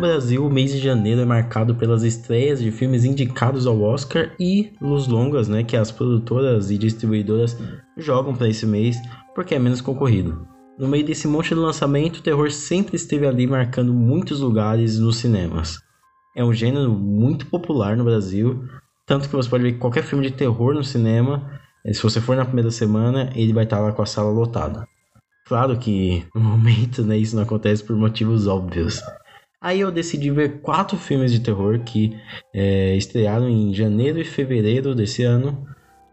Brasil, o mês de janeiro é marcado pelas estreias de filmes indicados ao Oscar e luz longas, né, que as produtoras e distribuidoras jogam para esse mês porque é menos concorrido. No meio desse monte de lançamento, o terror sempre esteve ali marcando muitos lugares nos cinemas. É um gênero muito popular no Brasil, tanto que você pode ver qualquer filme de terror no cinema, eh, se você for na primeira semana, ele vai estar lá com a sala lotada. Claro que no momento né, isso não acontece por motivos óbvios. Aí eu decidi ver quatro filmes de terror que é, estrearam em janeiro e fevereiro desse ano: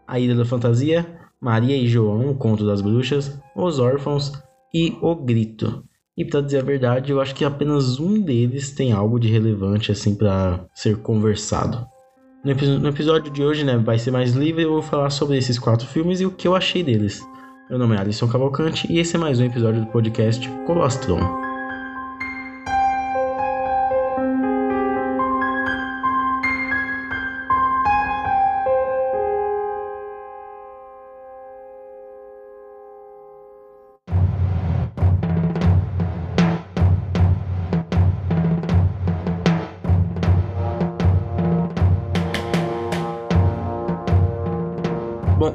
A Ilha da Fantasia, Maria e João, O Conto das Bruxas, Os Órfãos e O Grito. E para dizer a verdade, eu acho que apenas um deles tem algo de relevante assim para ser conversado. No, episódio de hoje, né, vai ser mais livre, eu vou falar sobre esses quatro filmes e o que eu achei deles. Meu nome é Alisson Cavalcante e esse é mais um episódio do podcast Colostrum.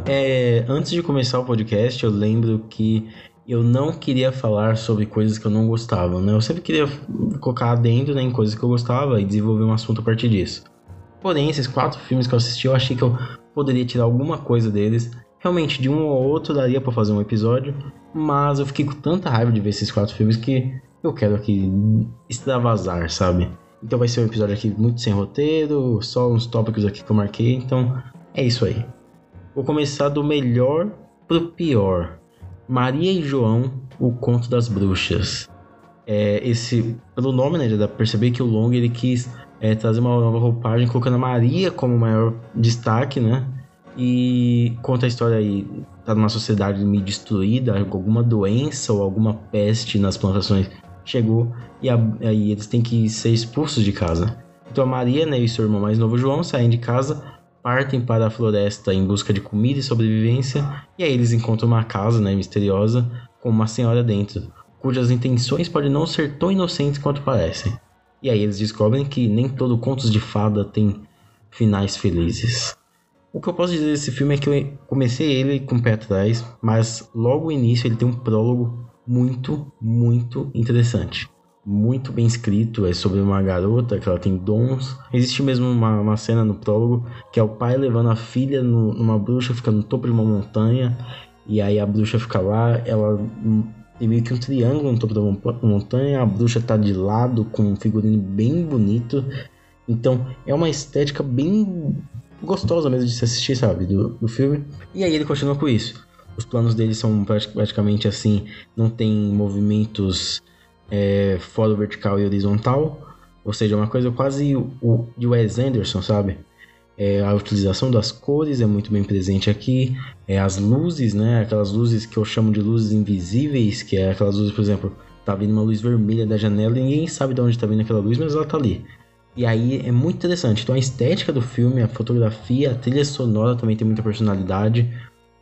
É, antes de começar o podcast, eu lembro que eu não queria falar sobre coisas que eu não gostava, né? Eu sempre queria colocar dentro né, em coisas que eu gostava e desenvolver um assunto a partir disso. Porém, esses quatro filmes que eu assisti, eu achei que eu poderia tirar alguma coisa deles. Realmente, de um ou outro daria para fazer um episódio, mas eu fiquei com tanta raiva de ver esses quatro filmes que eu quero aqui extravasar, sabe? Então vai ser um episódio aqui muito sem roteiro, só uns tópicos aqui que eu marquei, então é isso aí. Vou começar do melhor pro pior. Maria e João, o conto das bruxas. É, esse, pelo nome, né, já dá pra perceber que o Long ele quis é, trazer uma nova roupagem, colocando a Maria como maior destaque, né? E conta a história aí, tá numa sociedade meio destruída, alguma doença ou alguma peste nas plantações chegou e aí eles têm que ser expulsos de casa. Então a Maria né, e seu irmão mais novo João saem de casa partem para a floresta em busca de comida e sobrevivência, e aí eles encontram uma casa né, misteriosa com uma senhora dentro, cujas intenções podem não ser tão inocentes quanto parecem. E aí eles descobrem que nem todo contos de fada tem finais felizes. O que eu posso dizer desse filme é que eu comecei ele com o pé atrás, mas logo no início ele tem um prólogo muito, muito interessante muito bem escrito, é sobre uma garota que ela tem dons. Existe mesmo uma, uma cena no prólogo que é o pai levando a filha no, numa bruxa, fica no topo de uma montanha, e aí a bruxa fica lá, ela tem meio que um triângulo no topo da montanha, a bruxa tá de lado com um figurino bem bonito. Então é uma estética bem gostosa mesmo de se assistir, sabe, do, do filme. E aí ele continua com isso. Os planos dele são praticamente assim, não tem movimentos é, vertical e horizontal, ou seja, uma coisa quase o, de Wes Anderson, sabe? É, a utilização das cores é muito bem presente aqui, é, as luzes, né? Aquelas luzes que eu chamo de luzes invisíveis, que é aquelas luzes, por exemplo, tá vindo uma luz vermelha da janela e ninguém sabe de onde tá vindo aquela luz, mas ela tá ali. E aí é muito interessante. Então a estética do filme, a fotografia, a trilha sonora também tem muita personalidade.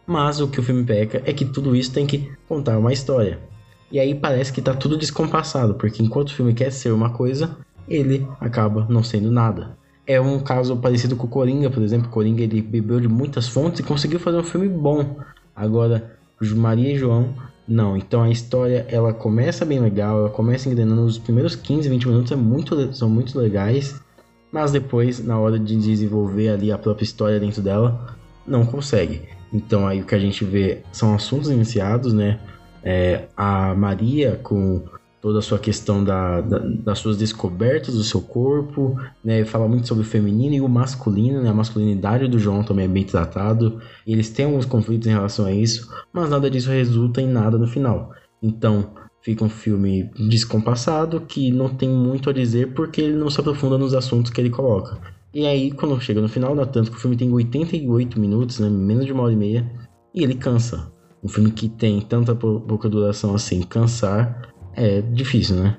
Mas o que o filme peca é que tudo isso tem que contar uma história. E aí parece que tá tudo descompassado, porque enquanto o filme quer ser uma coisa, ele acaba não sendo nada. É um caso parecido com o Coringa, por exemplo. Coringa ele bebeu de muitas fontes e conseguiu fazer um filme bom. Agora, Maria e João, não. Então a história ela começa bem legal, ela começa engrenando nos primeiros 15, 20 minutos, é muito, são muito legais. Mas depois, na hora de desenvolver ali a própria história dentro dela, não consegue. Então aí o que a gente vê são assuntos iniciados, né? É, a Maria com toda a sua questão da, da, das suas descobertas do seu corpo, né? Fala muito sobre o feminino e o masculino, né? A masculinidade do João também é bem tratado. Eles têm alguns conflitos em relação a isso, mas nada disso resulta em nada no final. Então, fica um filme descompassado que não tem muito a dizer porque ele não se aprofunda nos assuntos que ele coloca. E aí, quando chega no final, dá tanto que o filme tem 88 minutos, né? Menos de uma hora e meia, e ele cansa um filme que tem tanta pouca duração assim, cansar é difícil, né?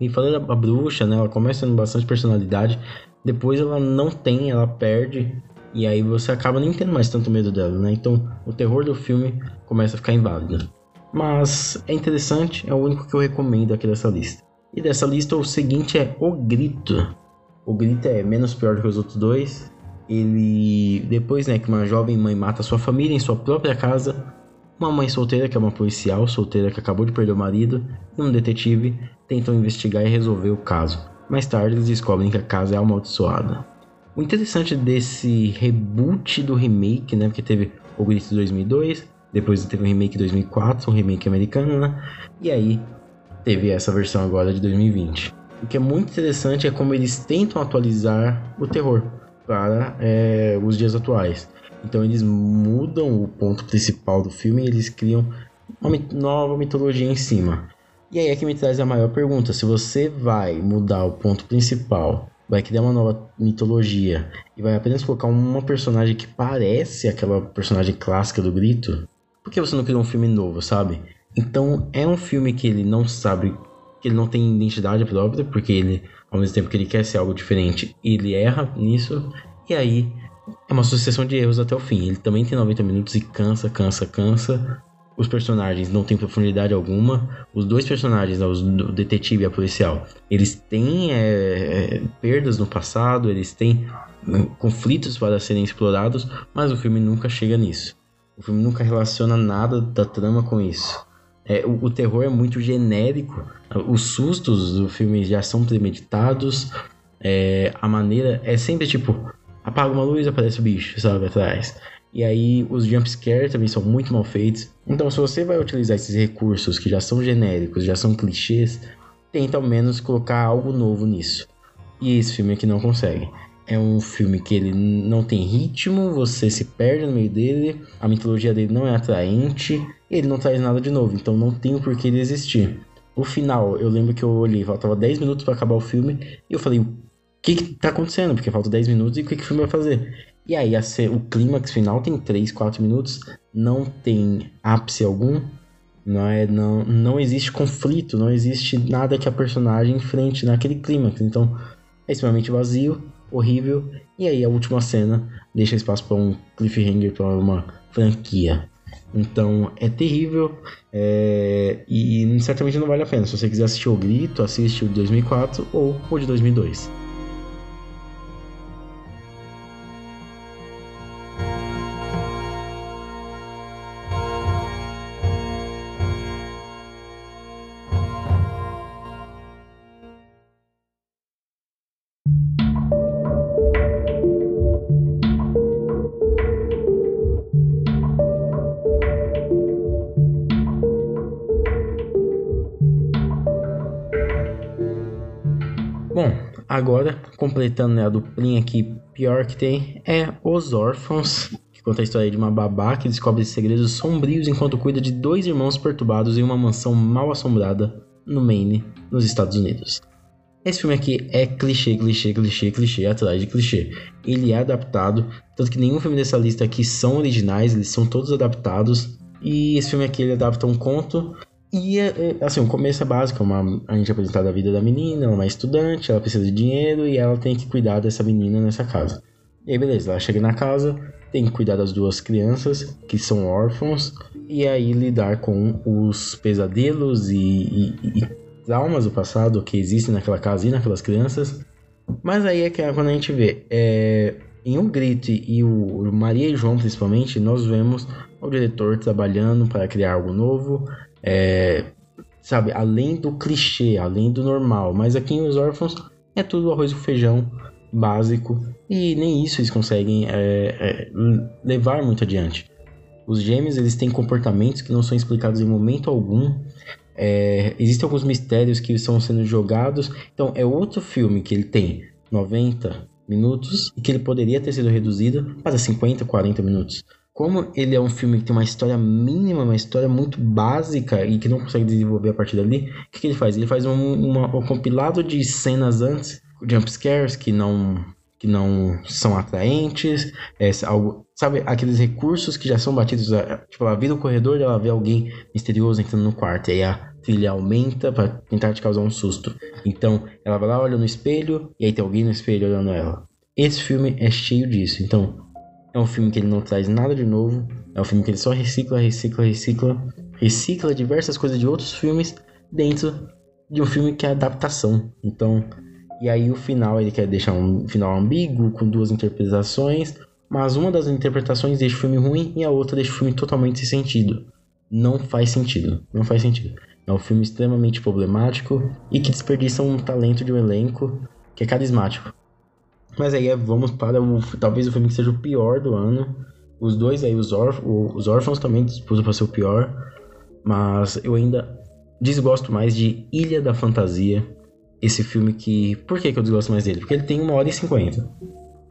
E falando da bruxa, né? Ela começa tendo bastante personalidade, depois ela não tem, ela perde, e aí você acaba nem tendo mais tanto medo dela, né? Então o terror do filme começa a ficar inválido. Mas é interessante, é o único que eu recomendo aqui dessa lista. E dessa lista o seguinte é O Grito. O Grito é menos pior do que os outros dois. Ele depois, né, que uma jovem mãe mata sua família em sua própria casa, uma mãe solteira que é uma policial solteira que acabou de perder o marido e um detetive tentam investigar e resolver o caso. Mais tarde eles descobrem que a casa é amaldiçoada. O interessante desse reboot do remake, né, porque teve o Grito 2002, depois teve o remake 2004, um remake americano, né? E aí teve essa versão agora de 2020. O que é muito interessante é como eles tentam atualizar o terror para é, os dias atuais. Então eles mudam o ponto principal do filme e eles criam uma nova mitologia em cima. E aí é que me traz a maior pergunta: se você vai mudar o ponto principal, vai criar uma nova mitologia e vai apenas colocar uma personagem que parece aquela personagem clássica do Grito, por que você não criou um filme novo, sabe? Então é um filme que ele não sabe, que ele não tem identidade própria, porque ele, ao mesmo tempo que ele quer ser algo diferente, ele erra nisso, e aí é uma sucessão de erros até o fim. Ele também tem 90 minutos e cansa, cansa, cansa. Os personagens não têm profundidade alguma. Os dois personagens, né, o detetive e a policial, eles têm é, é, perdas no passado, eles têm hum, conflitos para serem explorados, mas o filme nunca chega nisso. O filme nunca relaciona nada da trama com isso. É, o, o, terror é muito genérico. Os sustos do filme já são premeditados. É, a maneira é sempre tipo: apaga uma luz, aparece o bicho, sabe, atrás. E aí os jumpscares também são muito mal feitos. Então, se você vai utilizar esses recursos que já são genéricos, já são clichês, tenta ao menos colocar algo novo nisso. E esse filme aqui não consegue. É um filme que ele não tem ritmo, você se perde no meio dele, a mitologia dele não é atraente, ele não traz nada de novo, então não tem o porquê ele existir. O final, eu lembro que eu olhei, faltava 10 minutos para acabar o filme, e eu falei, o que, que tá acontecendo? Porque falta 10 minutos e o que, que o filme vai fazer? E aí a, o clímax final tem 3, 4 minutos, não tem ápice algum, não, é, não, não existe conflito, não existe nada que a personagem enfrente naquele clímax. Então é extremamente vazio horrível. E aí a última cena deixa espaço para um cliffhanger para uma franquia. Então é terrível é... e certamente não vale a pena. Se você quiser assistir o Grito, assiste o de 2004 ou o de 2002. Agora, completando né, a duplinha aqui pior que tem, é Os Órfãos, que conta a história de uma babá que descobre segredos sombrios enquanto cuida de dois irmãos perturbados em uma mansão mal assombrada no Maine, nos Estados Unidos. Esse filme aqui é clichê, clichê, clichê, clichê atrás de clichê. Ele é adaptado, tanto que nenhum filme dessa lista aqui são originais, eles são todos adaptados. E esse filme aqui ele adapta um conto e, é, é, assim, o começo é básico, uma, a gente é apresentado a vida da menina, ela é uma estudante, ela precisa de dinheiro e ela tem que cuidar dessa menina nessa casa. E aí, beleza, ela chega na casa, tem que cuidar das duas crianças, que são órfãos, e aí lidar com os pesadelos e, e, e traumas do passado que existem naquela casa e naquelas crianças. Mas aí é que é quando a gente vê, é, em O Grito e o Maria e João principalmente, nós vemos o diretor trabalhando para criar algo novo, é, sabe, além do clichê, além do normal. Mas aqui em Os Órfãos é tudo arroz com feijão básico e nem isso eles conseguem é, é, levar muito adiante. Os gêmeos eles têm comportamentos que não são explicados em momento algum. É, existem alguns mistérios que estão sendo jogados. Então é outro filme que ele tem 90 minutos e que ele poderia ter sido reduzido para 50, 40 minutos como ele é um filme que tem uma história mínima, uma história muito básica e que não consegue desenvolver a partir dali, o que, que ele faz? Ele faz um, uma, um compilado de cenas antes, jump scares que não que não são atraentes, é, algo, sabe, aqueles recursos que já são batidos, é, tipo, ela vira o corredor e ela vê alguém misterioso entrando no quarto, e aí a trilha aumenta para tentar te causar um susto. Então, ela vai lá, olha no espelho, e aí tem alguém no espelho olhando ela. Esse filme é cheio disso, então é um filme que ele não traz nada de novo. É um filme que ele só recicla, recicla, recicla, recicla diversas coisas de outros filmes dentro de um filme que é adaptação. Então, e aí o final ele quer deixar um final ambíguo com duas interpretações, mas uma das interpretações deixa o filme ruim e a outra deixa o filme totalmente sem sentido. Não faz sentido, não faz sentido. É um filme extremamente problemático e que desperdiça um talento de um elenco que é carismático. Mas aí vamos para o, talvez o filme que seja o pior do ano. Os dois aí, os, órf os órfãos também disputam para ser o pior. Mas eu ainda desgosto mais de Ilha da Fantasia. Esse filme que. Por que, que eu desgosto mais dele? Porque ele tem uma hora e cinquenta.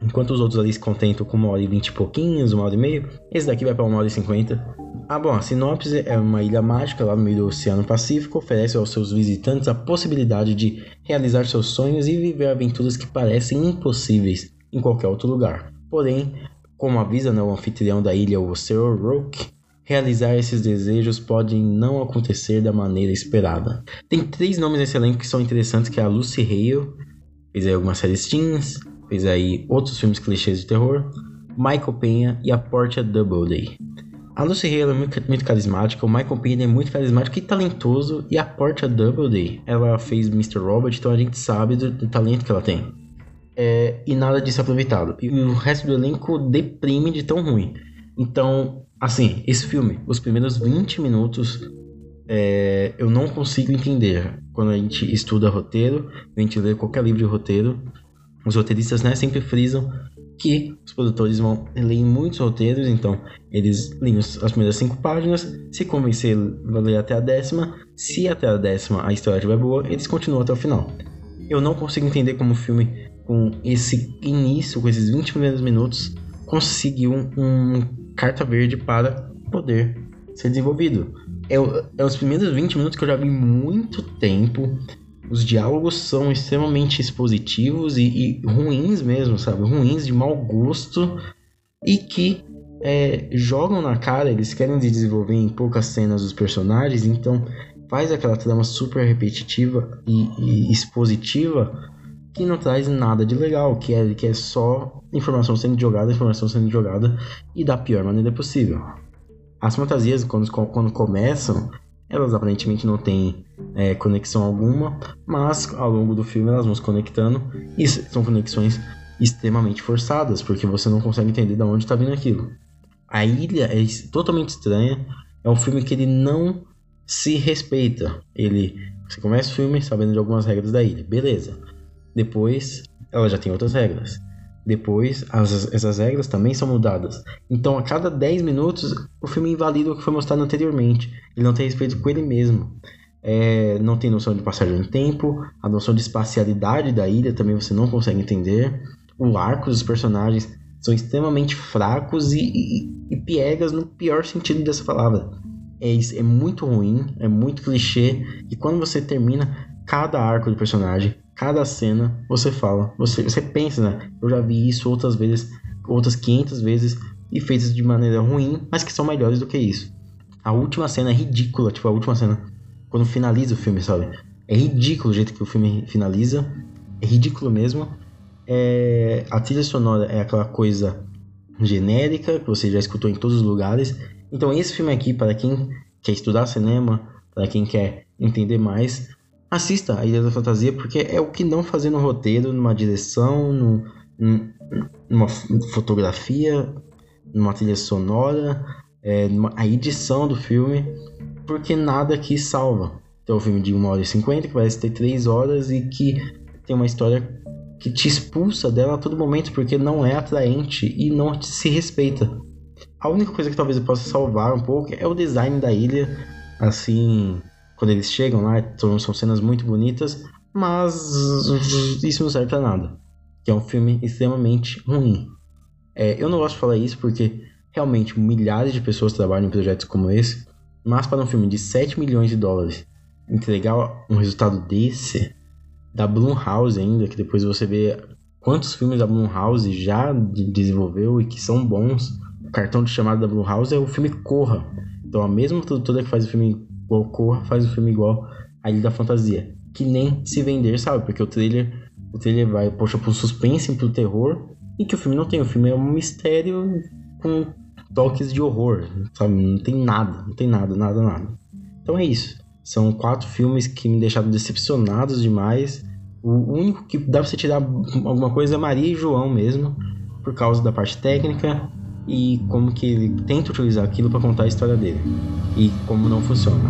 Enquanto os outros ali se contentam com uma hora e vinte e pouquinhos, uma hora e meia, esse daqui vai para uma hora e cinquenta. Ah, bom, a sinopse é uma ilha mágica lá no meio do Oceano Pacífico, oferece aos seus visitantes a possibilidade de realizar seus sonhos e viver aventuras que parecem impossíveis em qualquer outro lugar. Porém, como avisa né, o anfitrião da ilha, o Sr. Roke, realizar esses desejos podem não acontecer da maneira esperada. Tem três nomes nesse elenco que são interessantes, que é a Lucy Hale, fez aí algumas séries teens, fez aí outros filmes clichês de terror, Michael Penha e a Portia Doubleday. A Lucy Hale é muito, muito carismática, o Michael Penha é muito carismático e talentoso, e a Portia Doubleday, ela fez Mr. Robot, então a gente sabe do, do talento que ela tem. É, e nada disso é aproveitado. E o resto do elenco deprime de tão ruim. Então, assim, esse filme, os primeiros 20 minutos, é, eu não consigo entender. Quando a gente estuda roteiro, a gente lê qualquer livro de roteiro, os roteiristas né, sempre frisam que os produtores vão ler muitos roteiros, então eles leem as primeiras cinco páginas, se convencer, vão ler até a décima. Se até a décima a história estiver boa, eles continuam até o final. Eu não consigo entender como o filme, com esse início, com esses 20 primeiros minutos, conseguiu um, um carta verde para poder ser desenvolvido. É, é os primeiros 20 minutos que eu já vi muito tempo os diálogos são extremamente expositivos e, e ruins mesmo, sabe? Ruins, de mau gosto e que é, jogam na cara, eles querem desenvolver em poucas cenas os personagens, então faz aquela trama super repetitiva e, e, expositiva que não traz nada de legal, que é, que é só informação sendo jogada, informação sendo jogada e da pior maneira possível. As fantasias, quando, quando começam, elas aparentemente não têm é, conexão alguma, mas ao longo do filme elas vão se conectando e são conexões extremamente forçadas, porque você não consegue entender de onde está vindo aquilo. A ilha é totalmente estranha, é um filme que ele não se respeita. Ele, você começa o filme sabendo de algumas regras da ilha, beleza. Depois, ela já tem outras regras. Depois, as, essas regras também são mudadas. Então, a cada 10 minutos, o filme invalida o que foi mostrado anteriormente. Ele não tem respeito com ele mesmo. É, não tem noção de passagem no tempo. A noção de espacialidade da ilha também você não consegue entender. O arco dos personagens são extremamente fracos e, e, e piegas no pior sentido dessa palavra. É, é muito ruim, é muito clichê. E quando você termina cada arco do personagem, cada cena você fala, você, você pensa, né? Eu já vi isso outras vezes, outras 500 vezes e feitas de maneira ruim, mas que são melhores do que isso. A última cena é ridícula, tipo a última cena quando finaliza o filme, sabe? É ridículo o jeito que o filme finaliza, é ridículo mesmo. É, a trilha sonora é aquela coisa genérica que você já escutou em todos os lugares. Então esse filme aqui para quem quer estudar cinema, para quem quer entender mais, assista a Ilha da Fantasia, porque é o que não fazer no roteiro, numa direção, no, numa fotografia, numa trilha sonora, é, numa, a edição do filme, porque nada aqui salva. Então, é um filme de 1 hora e 50, que parece ter 3 horas e que tem uma história que te expulsa dela a todo momento, porque não é atraente e não se respeita. A única coisa que talvez eu possa salvar um pouco é o design da ilha, assim, quando eles chegam lá, são cenas muito bonitas, mas isso não serve pra nada. Que é um filme extremamente ruim. É, eu não gosto de falar isso porque realmente milhares de pessoas trabalham em projetos como esse, mas para um filme de 7 milhões de dólares entregar um resultado desse, da Blumhouse ainda, que depois você vê quantos filmes da Blumhouse já desenvolveu e que são bons. O cartão de chamada da Blumhouse é o filme Corra. Então a mesma produtora que faz o filme igual Corra faz o filme igual a Ilha da Fantasia. Que nem se vender, sabe? Porque o trailer, o trailer vai, poxa, pro suspense, pro terror, e que o filme não tem. O filme é um mistério com toques de horror, sabe? Não tem nada, não tem nada, nada, nada. Então é isso. São quatro filmes que me deixaram decepcionados demais. O único que dá pra você tirar alguma coisa é Maria e João mesmo, por causa da parte técnica e como que ele tenta utilizar aquilo para contar a história dele e como não funciona.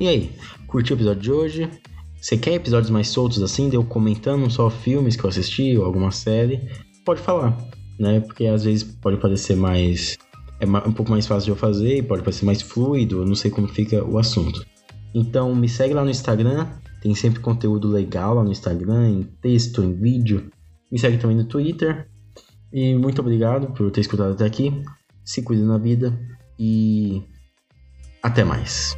E aí? Curtiu o episódio de hoje? Você quer episódios mais soltos assim, de eu comentando só filmes que eu assisti ou alguma série? Pode falar, né? Porque às vezes pode parecer mais. É um pouco mais fácil de eu fazer, pode parecer mais fluido, eu não sei como fica o assunto. Então me segue lá no Instagram, tem sempre conteúdo legal lá no Instagram, em texto, em vídeo. Me segue também no Twitter. E muito obrigado por ter escutado até aqui. Se cuide na vida e até mais.